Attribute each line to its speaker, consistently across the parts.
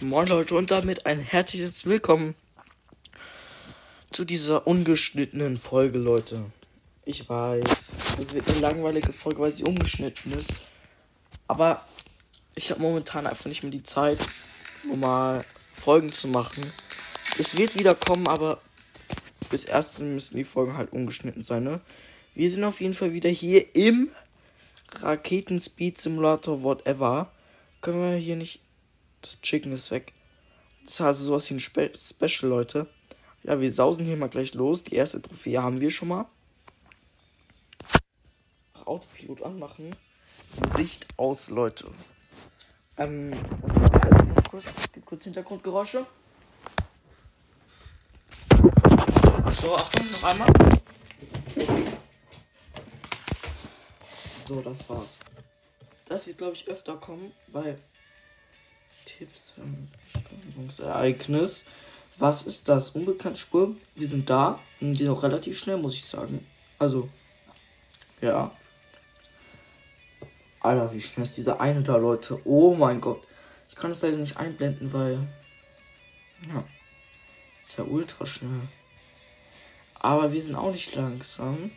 Speaker 1: Moin Leute und damit ein herzliches Willkommen zu dieser ungeschnittenen Folge, Leute. Ich weiß, es wird eine langweilige Folge, weil sie ungeschnitten ist. Aber ich habe momentan einfach nicht mehr die Zeit, um mal Folgen zu machen. Es wird wieder kommen, aber bis erst müssen die Folgen halt ungeschnitten sein, ne? Wir sind auf jeden Fall wieder hier im Raketenspeed Simulator, whatever. Können wir hier nicht das Chicken ist weg. Das ist also sowas wie ein Spe Special, Leute. Ja, wir sausen hier mal gleich los. Die erste Trophäe haben wir schon mal. Autopilot anmachen. Licht aus, Leute. Ähm, kurz, kurz Hintergrundgeräusche. So, Achtung, noch einmal. So, das war's. Das wird, glaube ich, öfter kommen, weil Tipps für Ereignis. Was ist das? Unbekannte Spur. Wir sind da. Die auch relativ schnell, muss ich sagen. Also, ja. Alter, wie schnell ist dieser eine da, Leute? Oh mein Gott. Ich kann es leider nicht einblenden, weil. Ja. Ist ja ultra schnell. Aber wir sind auch nicht langsam.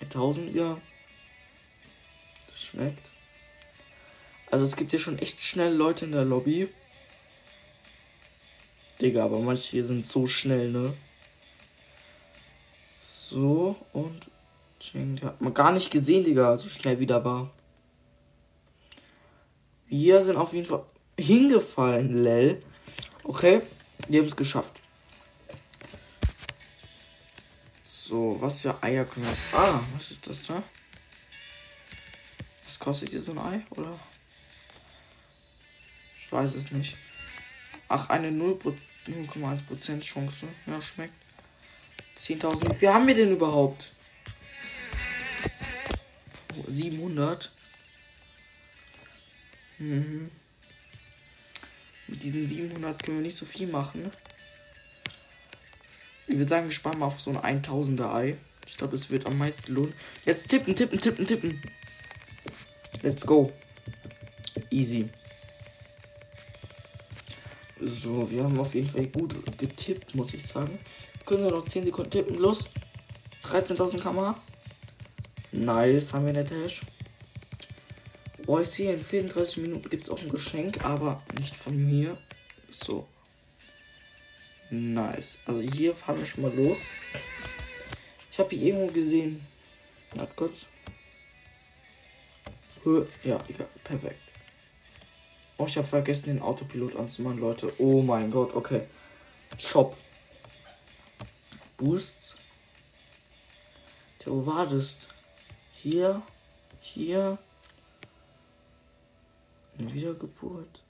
Speaker 1: 1000 ja. Das schmeckt. Also es gibt ja schon echt schnell Leute in der Lobby. Digga, aber manche hier sind so schnell, ne? So, und. Der hat man gar nicht gesehen, Digga, so schnell wieder war. Wir sind auf jeden Fall hingefallen, Lel. Okay, wir haben es geschafft. So, was für Eier können wir. Ah, was ist das da? Was kostet hier so ein Ei, oder? Ich weiß es nicht. Ach, eine 0,1% Chance. Ja, schmeckt. 10.000. Wie haben wir denn überhaupt? 700. Mhm. Mit diesen 700 können wir nicht so viel machen. Ich würde sagen, wir sparen mal auf so ein 1000er Ei. Ich glaube, es wird am meisten lohnen. Jetzt tippen, tippen, tippen, tippen. Let's go. Easy. So, wir haben auf jeden Fall gut getippt, muss ich sagen. Können wir noch 10 Sekunden tippen? Los. 13.000 Kamera. Nice, haben wir in der Tash. Oh, ich sehe, in 34 Minuten gibt es auch ein Geschenk, aber nicht von mir. So. Nice. Also hier fahren wir schon mal los. Ich habe hier irgendwo gesehen. Warte kurz. Ja, egal. Perfekt. Oh, ich habe vergessen, den Autopilot anzumachen, Leute. Oh mein Gott, okay. Shop. Boosts. Der, das? Hier. Hier. Eine Wiedergeburt.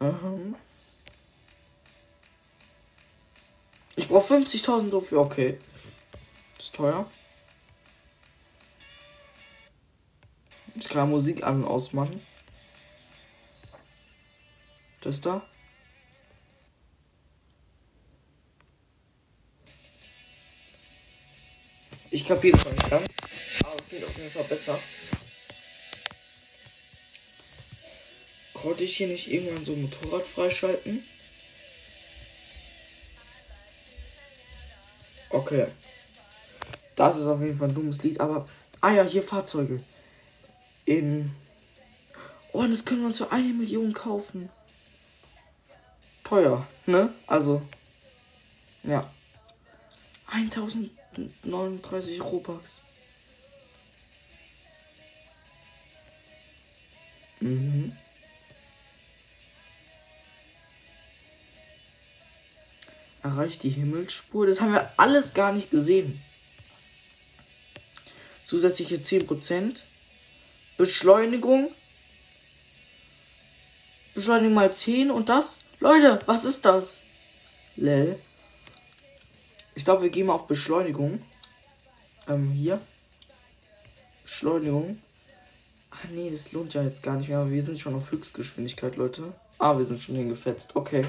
Speaker 1: Ähm. Ich brauche 50.000 dafür, okay. Ist teuer. Ich kann Musik an- und ausmachen. Das da. Ich kapiere es nicht ganz. Aber es geht auf jeden Fall besser. Konnte ich hier nicht irgendwann so ein Motorrad freischalten? Okay. Das ist auf jeden Fall ein dummes Lied, aber. Ah ja, hier Fahrzeuge in. Oh, das können wir uns für eine Million kaufen. Teuer, ne? Also. Ja. 1039 Robux. Mhm. Erreicht die Himmelsspur. Das haben wir alles gar nicht gesehen. Zusätzliche 10%. Beschleunigung. Beschleunigung mal 10 und das. Leute, was ist das? Lel. Ich glaube, wir gehen mal auf Beschleunigung. Ähm, hier. Beschleunigung. Ach nee, das lohnt ja jetzt gar nicht mehr. Aber wir sind schon auf Höchstgeschwindigkeit, Leute. Ah, wir sind schon hingefetzt. Okay.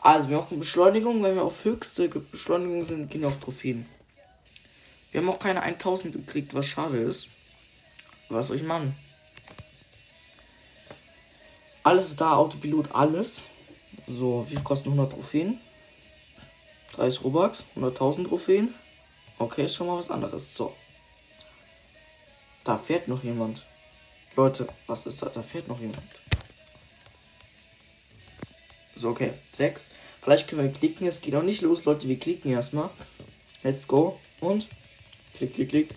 Speaker 1: Also, wir machen Beschleunigung. Wenn wir auf höchste Beschleunigung sind, gehen wir auf Trophäen. Wir haben auch keine 1000 gekriegt, was schade ist. Was soll ich machen? Alles da, Autopilot, alles. So, wie viel kosten 100 Trophäen? 30 Robux, 100.000 Trophäen. Okay, ist schon mal was anderes. So. Da fährt noch jemand. Leute, was ist da? Da fährt noch jemand. So, okay. 6. Vielleicht können wir klicken. Es geht auch nicht los, Leute. Wir klicken erstmal. Let's go. Und klick, klick, klick.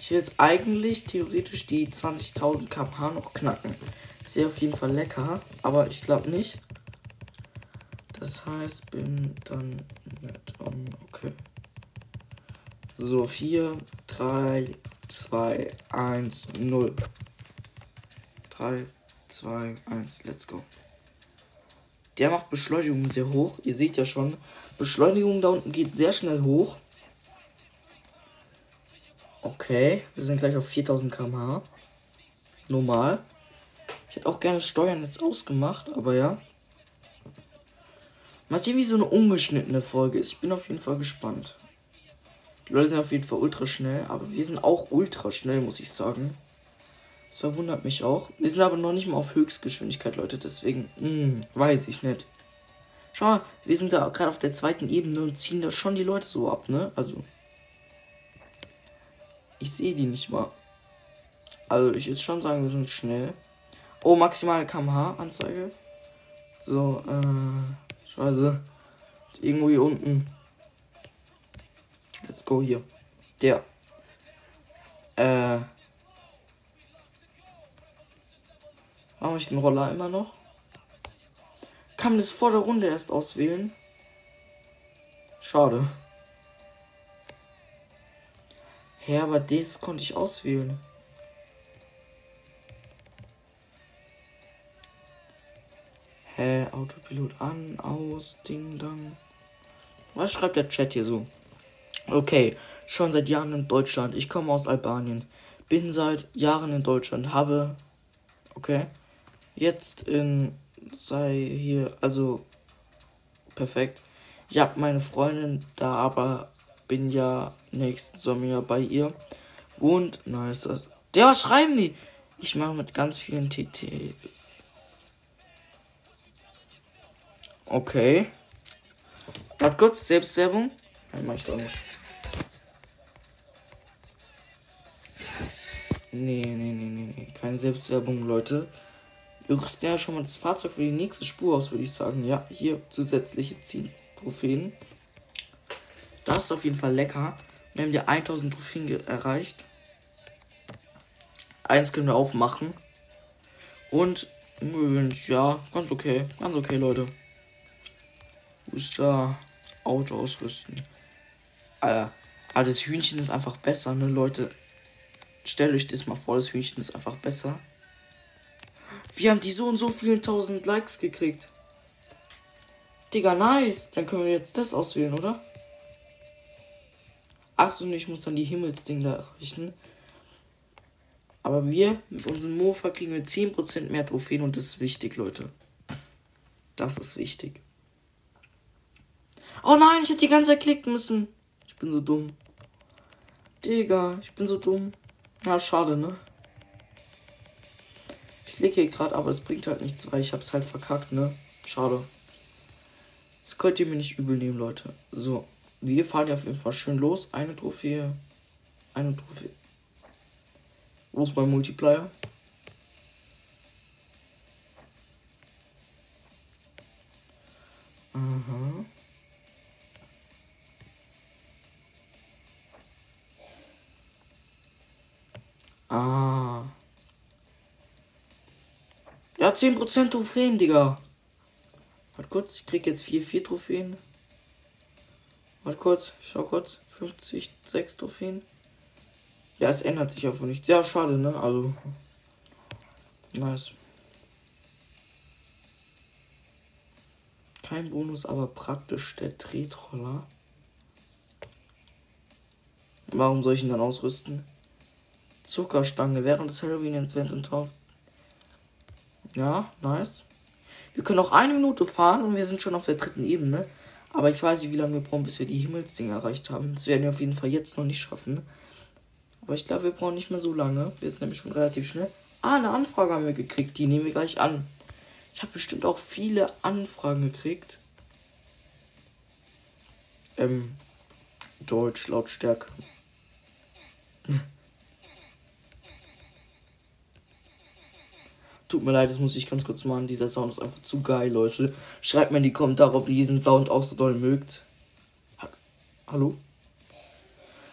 Speaker 1: Ich will jetzt eigentlich theoretisch die 20.000 km/h noch knacken. Sehr auf jeden Fall lecker, aber ich glaube nicht. Das heißt, bin dann mit um, okay. So, 4, 3, 2, 1, 0. 3, 2, 1, let's go. Der macht Beschleunigung sehr hoch. Ihr seht ja schon, Beschleunigung da unten geht sehr schnell hoch. Okay, wir sind gleich auf 4000 km/h. Normal. Ich hätte auch gerne Steuern jetzt ausgemacht, aber ja. Mal sehen, wie so eine ungeschnittene Folge ist. Ich bin auf jeden Fall gespannt. Die Leute sind auf jeden Fall ultra schnell, aber wir sind auch ultra schnell, muss ich sagen. Das verwundert mich auch. Wir sind aber noch nicht mal auf Höchstgeschwindigkeit, Leute, deswegen, hm, weiß ich nicht. Schau mal, wir sind da gerade auf der zweiten Ebene und ziehen da schon die Leute so ab, ne? Also. Ich sehe die nicht mal. Also, ich würde schon sagen, wir sind schnell. Oh, maximale kmh-Anzeige. So, äh, scheiße. Irgendwo hier unten. Let's go hier. Der. Äh. Warum ich den Roller immer noch? Kann man das vor der Runde erst auswählen? Schade. Ja, aber das konnte ich auswählen. Hä, Autopilot an, aus, Ding, Dang. Was schreibt der Chat hier so? Okay, schon seit Jahren in Deutschland. Ich komme aus Albanien. Bin seit Jahren in Deutschland. Habe. Okay. Jetzt in. Sei hier. Also. Perfekt. Ich habe meine Freundin da, aber bin ja nächsten Sommer bei ihr. Wohnt. Na, ist das. Der, was schreiben die? Ich mache mit ganz vielen TT. Okay. Warte kurz, Selbstwerbung. Nein, mach ich doch nicht. Nee, nee, nee, nee, nee. Keine Selbstwerbung, Leute. Wir rüsten ja schon mal das Fahrzeug für die nächste Spur aus, würde ich sagen. Ja, hier zusätzliche 10 Trophäen. Das ist auf jeden Fall lecker. Wir haben ja 1000 Trophäen erreicht. Eins können wir aufmachen. Und ja, ganz okay. Ganz okay, Leute. Booster, Auto ausrüsten. Alter, aber das Hühnchen ist einfach besser, ne, Leute. Stellt euch das mal vor, das Hühnchen ist einfach besser. Wir haben die so und so vielen tausend Likes gekriegt. Digga, nice. Dann können wir jetzt das auswählen, oder? Achso, ich muss dann die Himmelsding da erreichen. Aber wir, mit unserem Mofa, kriegen wir 10% mehr Trophäen und das ist wichtig, Leute. Das ist wichtig. Oh nein, ich hätte die ganze Zeit klicken müssen. Ich bin so dumm. Digga, ich bin so dumm. Ja, schade, ne? Ich klicke hier gerade, aber es bringt halt nichts, weil ich hab's halt verkackt, ne? Schade. Das könnt ihr mir nicht übel nehmen, Leute. So, wir fahren ja auf jeden Fall schön los. Eine Trophäe. Eine Trophäe. Wo ist mein Multiplier? Aha. Ah. Ja, 10% Trophäen, Digga. Warte kurz, ich krieg jetzt 4, 4 Trophäen. Warte kurz, schau kurz. 50, 6 Trophäen. Ja, es ändert sich einfach nichts. Ja, schade, ne? Also. Nice. Kein Bonus, aber praktisch der Tretroller. Warum soll ich ihn dann ausrüsten? Zuckerstange während des Halloween Events und Tauf. Ja, nice. Wir können auch eine Minute fahren und wir sind schon auf der dritten Ebene. Aber ich weiß nicht, wie lange wir brauchen, bis wir die Himmelsdinge erreicht haben. Das werden wir auf jeden Fall jetzt noch nicht schaffen. Aber ich glaube, wir brauchen nicht mehr so lange. Wir sind nämlich schon relativ schnell. Ah, eine Anfrage haben wir gekriegt. Die nehmen wir gleich an. Ich habe bestimmt auch viele Anfragen gekriegt. Ähm, Deutsch, Lautstärke. Tut mir leid, das muss ich ganz kurz machen. Dieser Sound ist einfach zu geil, Leute. Schreibt mir in die Kommentare, ob ihr diesen Sound auch so doll mögt. Ha Hallo?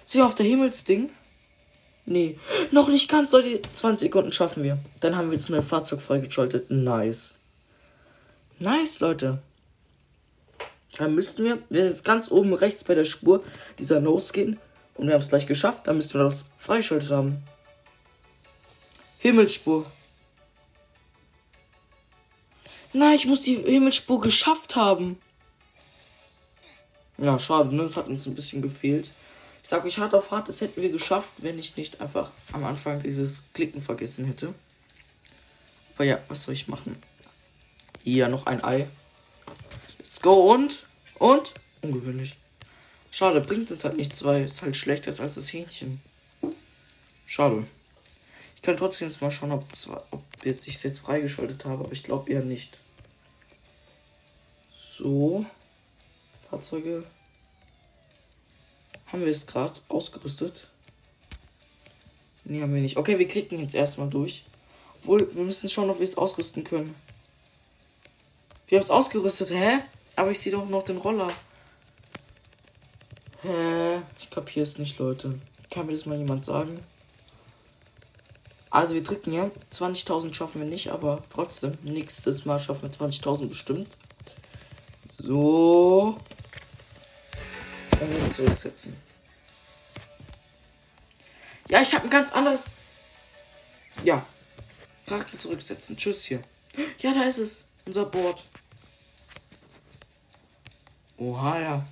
Speaker 1: Sind wir auf der Himmelsding? Nee, noch nicht ganz, Leute. 20 Sekunden schaffen wir. Dann haben wir jetzt neue Fahrzeug freigeschaltet. Nice. Nice, Leute. Dann müssten wir, wir sind jetzt ganz oben rechts bei der Spur dieser No-Skin und wir haben es gleich geschafft. Dann müssten wir das freigeschaltet haben. Himmelsspur. Nein, ich muss die Himmelsspur geschafft haben. Ja, schade, ne? Das hat uns ein bisschen gefehlt. Ich sag euch hart auf hart, das hätten wir geschafft, wenn ich nicht einfach am Anfang dieses Klicken vergessen hätte. Aber ja, was soll ich machen? Hier noch ein Ei. Let's go und und ungewöhnlich. Schade, bringt es halt nichts, weil es halt schlechter ist als das Hähnchen. Schade. Ich kann trotzdem jetzt mal schauen, ob, ob jetzt ich es jetzt freigeschaltet habe, aber ich glaube eher nicht. So. Fahrzeuge. Haben wir es gerade ausgerüstet? Nee, haben wir nicht. Okay, wir klicken jetzt erstmal durch. Obwohl, wir müssen schauen, ob wir es ausrüsten können. Wir haben es ausgerüstet, hä? Aber ich sehe doch noch den Roller. Hä? Ich kapiere es nicht, Leute. Kann mir das mal jemand sagen? Also wir drücken ja. 20.000 schaffen wir nicht, aber trotzdem. Nächstes Mal schaffen wir 20.000 bestimmt. So. Dann wieder zurücksetzen. Ja, ich habe ein ganz anderes. Ja. Charakter zurücksetzen. Tschüss hier. Ja, da ist es. Unser Board. Oha, ja.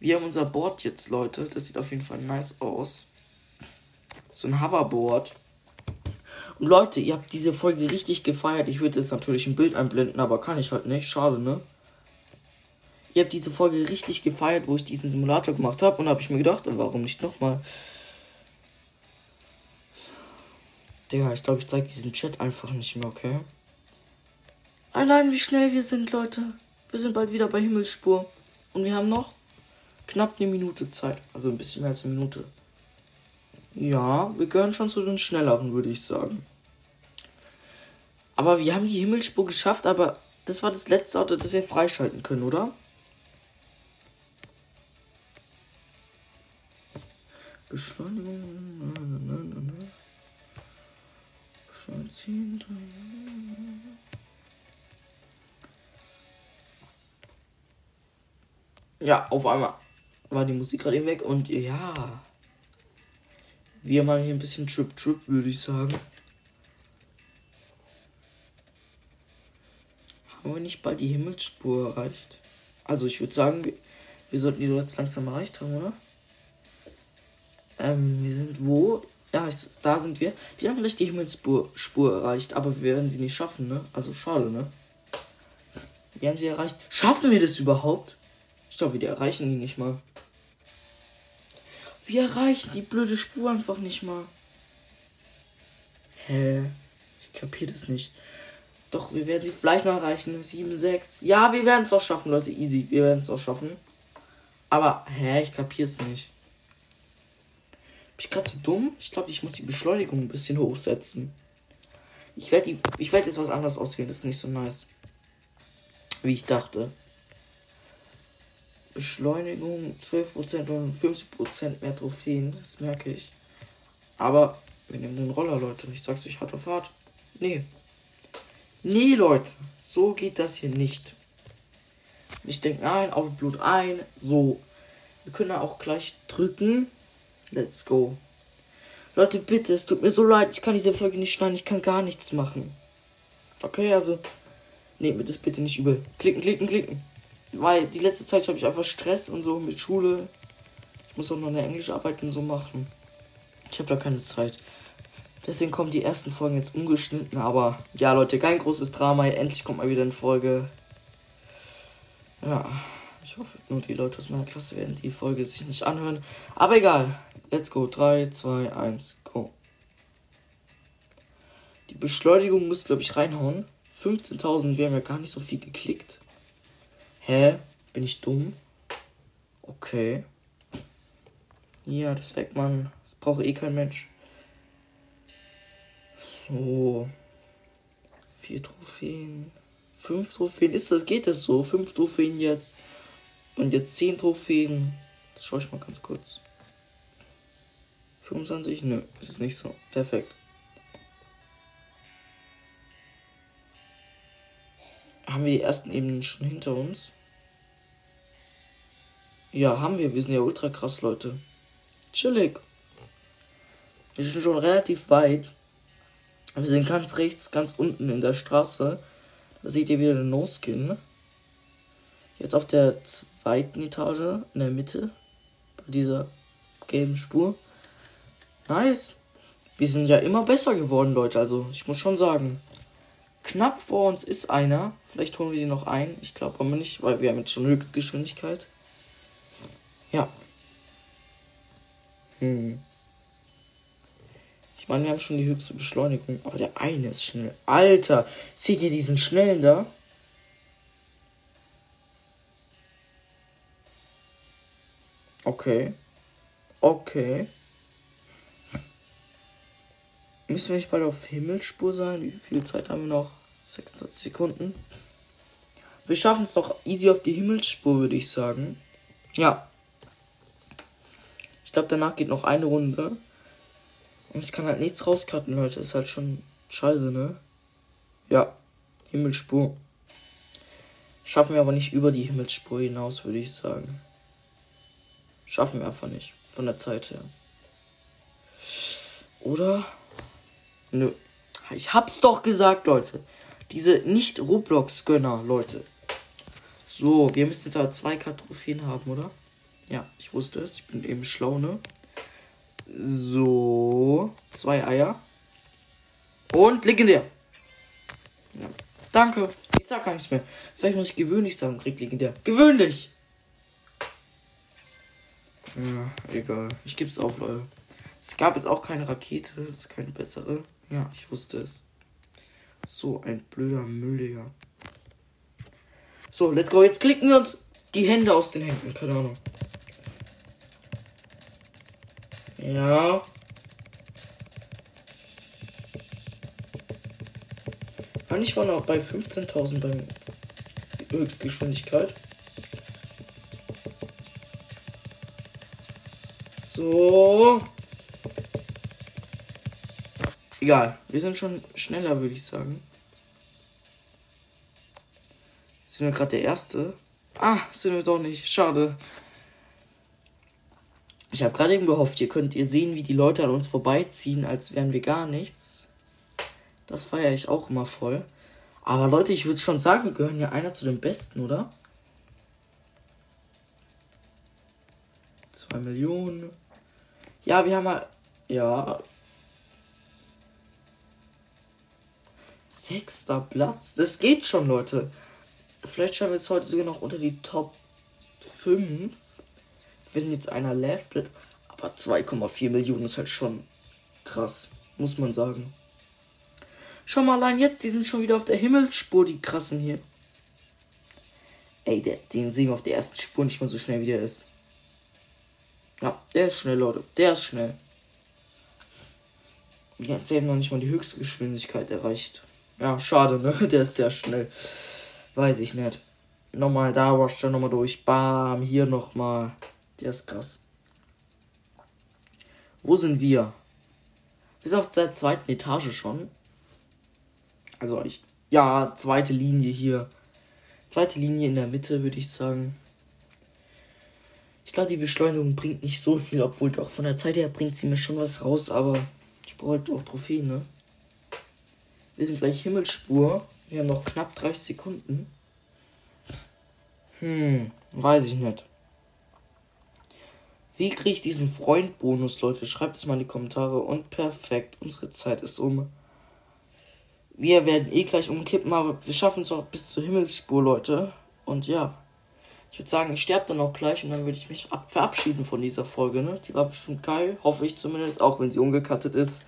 Speaker 1: Wir haben unser Board jetzt, Leute. Das sieht auf jeden Fall nice aus. So ein Hoverboard. Leute, ihr habt diese Folge richtig gefeiert. Ich würde jetzt natürlich ein Bild einblenden, aber kann ich halt nicht. Schade, ne? Ihr habt diese Folge richtig gefeiert, wo ich diesen Simulator gemacht habe. Und habe ich mir gedacht, warum nicht nochmal? Digga, ich glaube, ich zeige diesen Chat einfach nicht mehr, okay? Allein wie schnell wir sind, Leute. Wir sind bald wieder bei Himmelsspur. Und wir haben noch knapp eine Minute Zeit. Also ein bisschen mehr als eine Minute. Ja, wir gehören schon zu den Schnelleren, würde ich sagen. Aber wir haben die Himmelsspur geschafft, aber das war das letzte Auto, das wir freischalten können, oder? Beschleunigung. Beschleunigung. Ja, auf einmal war die Musik gerade eben weg und ja. Wir machen hier ein bisschen Trip Trip, würde ich sagen. Haben wir nicht bald die Himmelsspur erreicht? Also ich würde sagen, wir, sollten die jetzt langsam erreicht haben, oder? Ähm, wir sind wo? Ja, ich, da sind wir. Wir haben vielleicht die Himmelsspur Spur erreicht, aber wir werden sie nicht schaffen, ne? Also schade, ne? Wir haben sie erreicht. Schaffen wir das überhaupt? Ich glaube, wir erreichen die nicht mal. Wir erreichen die blöde Spur einfach nicht mal. Hä? Ich kapiere das nicht. Doch, wir werden sie vielleicht noch erreichen. 7, 6. Ja, wir werden es auch schaffen, Leute. Easy. Wir werden es auch schaffen. Aber, hä? Ich kapiere es nicht. Bin ich gerade zu dumm? Ich glaube, ich muss die Beschleunigung ein bisschen hochsetzen. Ich werde. Ich werde jetzt was anderes auswählen. Das ist nicht so nice. Wie ich dachte. Beschleunigung 12% und 50% mehr Trophäen, das merke ich. Aber wir nehmen den Roller, Leute. Ich sag's euch hart auf hart. Nee. Nee, Leute. So geht das hier nicht. Ich denke ein, auf Blut ein. So. Wir können auch gleich drücken. Let's go. Leute, bitte, es tut mir so leid. Ich kann diese Folge nicht schneiden. Ich kann gar nichts machen. Okay, also. Nehmt mir das bitte nicht übel. Klicken, klicken, klicken. Weil die letzte Zeit habe ich einfach Stress und so mit Schule. Ich muss auch noch eine Englischarbeit und so machen. Ich habe da keine Zeit. Deswegen kommen die ersten Folgen jetzt ungeschnitten. Aber ja, Leute, kein großes Drama. Endlich kommt mal wieder eine Folge. Ja, Ich hoffe, nur die Leute aus meiner Klasse werden die Folge sich nicht anhören. Aber egal. Let's go. 3, 2, 1, go. Die Beschleunigung muss, glaube ich, reinhauen. 15.000, wir haben ja gar nicht so viel geklickt. Hä? Bin ich dumm? Okay. Ja, das weckt man. Das braucht eh kein Mensch. So. Vier Trophäen. Fünf Trophäen. Ist das, geht das so? Fünf Trophäen jetzt. Und jetzt zehn Trophäen. Das schaue ich mal ganz kurz. 25? Nö, ist nicht so. Perfekt. Haben wir die ersten Ebenen schon hinter uns? Ja, haben wir. Wir sind ja ultra krass, Leute. Chillig. Wir sind schon relativ weit. Wir sind ganz rechts, ganz unten in der Straße. Da seht ihr wieder den No-Skin. Jetzt auf der zweiten Etage, in der Mitte. Bei dieser gelben Spur. Nice. Wir sind ja immer besser geworden, Leute. Also, ich muss schon sagen. Knapp vor uns ist einer. Vielleicht holen wir den noch ein. Ich glaube aber nicht, weil wir haben jetzt schon Höchstgeschwindigkeit. Ja. Hm. Ich meine, wir haben schon die höchste Beschleunigung. Aber der eine ist schnell. Alter, seht ihr diesen schnellen da? Okay. Okay. Müssen wir nicht bald auf Himmelsspur sein? Wie viel Zeit haben wir noch? 26 Sekunden. Wir schaffen es noch easy auf die Himmelsspur, würde ich sagen. Ja. Ich glaube, danach geht noch eine Runde. Und ich kann halt nichts rauscutten, Leute. Ist halt schon scheiße, ne? Ja. Himmelsspur. Schaffen wir aber nicht über die Himmelsspur hinaus, würde ich sagen. Schaffen wir einfach nicht. Von der Zeit her. Oder? Nö. Ich hab's doch gesagt, Leute. Diese nicht Roblox-Gönner, Leute. So, wir müssen jetzt aber zwei Trophäen haben, oder? Ja, ich wusste es. Ich bin eben schlau, ne? So. Zwei Eier. Und legendär. Ja. Danke. Ich sag gar nichts mehr. Vielleicht muss ich gewöhnlich sagen, krieg legendär. Gewöhnlich! Ja, egal. Ich geb's auf, Leute. Es gab jetzt auch keine Rakete, das ist keine bessere. Ja, ich wusste es. So ein blöder Müll, Digga. So, let's go. Jetzt klicken wir uns die Hände aus den Händen. Keine Ahnung. Ja. Eigentlich waren wir auch bei 15.000 beim Höchstgeschwindigkeit. So. Egal, wir sind schon schneller, würde ich sagen. Sind wir gerade der Erste? Ah, sind wir doch nicht. Schade. Ich habe gerade eben gehofft, ihr könnt ihr sehen, wie die Leute an uns vorbeiziehen, als wären wir gar nichts. Das feiere ich auch immer voll. Aber Leute, ich würde schon sagen, wir gehören ja einer zu den Besten, oder? Zwei Millionen. Ja, wir haben mal. Ja, Sechster Platz. Das geht schon, Leute. Vielleicht schauen wir es heute sogar noch unter die Top 5. Wenn jetzt einer leftet. Aber 2,4 Millionen ist halt schon krass. Muss man sagen. Schau mal allein jetzt, die sind schon wieder auf der Himmelsspur, die krassen hier. Ey, der, den sehen wir auf der ersten Spur nicht mal so schnell, wie der ist. Ja, der ist schnell, Leute. Der ist schnell. Jetzt eben noch nicht mal die höchste Geschwindigkeit erreicht. Ja, schade, ne? Der ist sehr schnell. Weiß ich nicht. Nochmal da, wasch dann nochmal durch. Bam, hier nochmal. Der ist krass. Wo sind wir? Wir sind auf der zweiten Etage schon. Also ich. Ja, zweite Linie hier. Zweite Linie in der Mitte, würde ich sagen. Ich glaube, die Beschleunigung bringt nicht so viel, obwohl doch von der Zeit her bringt sie mir schon was raus, aber ich brauche halt auch Trophäen, ne? Wir sind gleich Himmelsspur. Wir haben noch knapp 30 Sekunden. Hm, weiß ich nicht. Wie kriege ich diesen Freund-Bonus, Leute? Schreibt es mal in die Kommentare. Und perfekt, unsere Zeit ist um. Wir werden eh gleich umkippen, aber wir schaffen es auch bis zur Himmelsspur, Leute. Und ja, Ich würde sagen, ich sterbe dann auch gleich und dann würde ich mich verabschieden von dieser Folge. Ne? Die war bestimmt geil, hoffe ich zumindest, auch wenn sie ungekattet ist.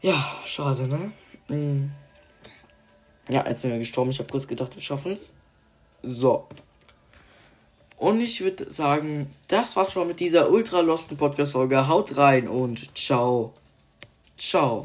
Speaker 1: Ja, schade, ne? Mhm. Ja, jetzt sind wir gestorben. Ich habe kurz gedacht, wir schaffen es. So. Und ich würde sagen, das war's schon mit dieser ultra losten Podcast-Folge. Haut rein und ciao. Ciao.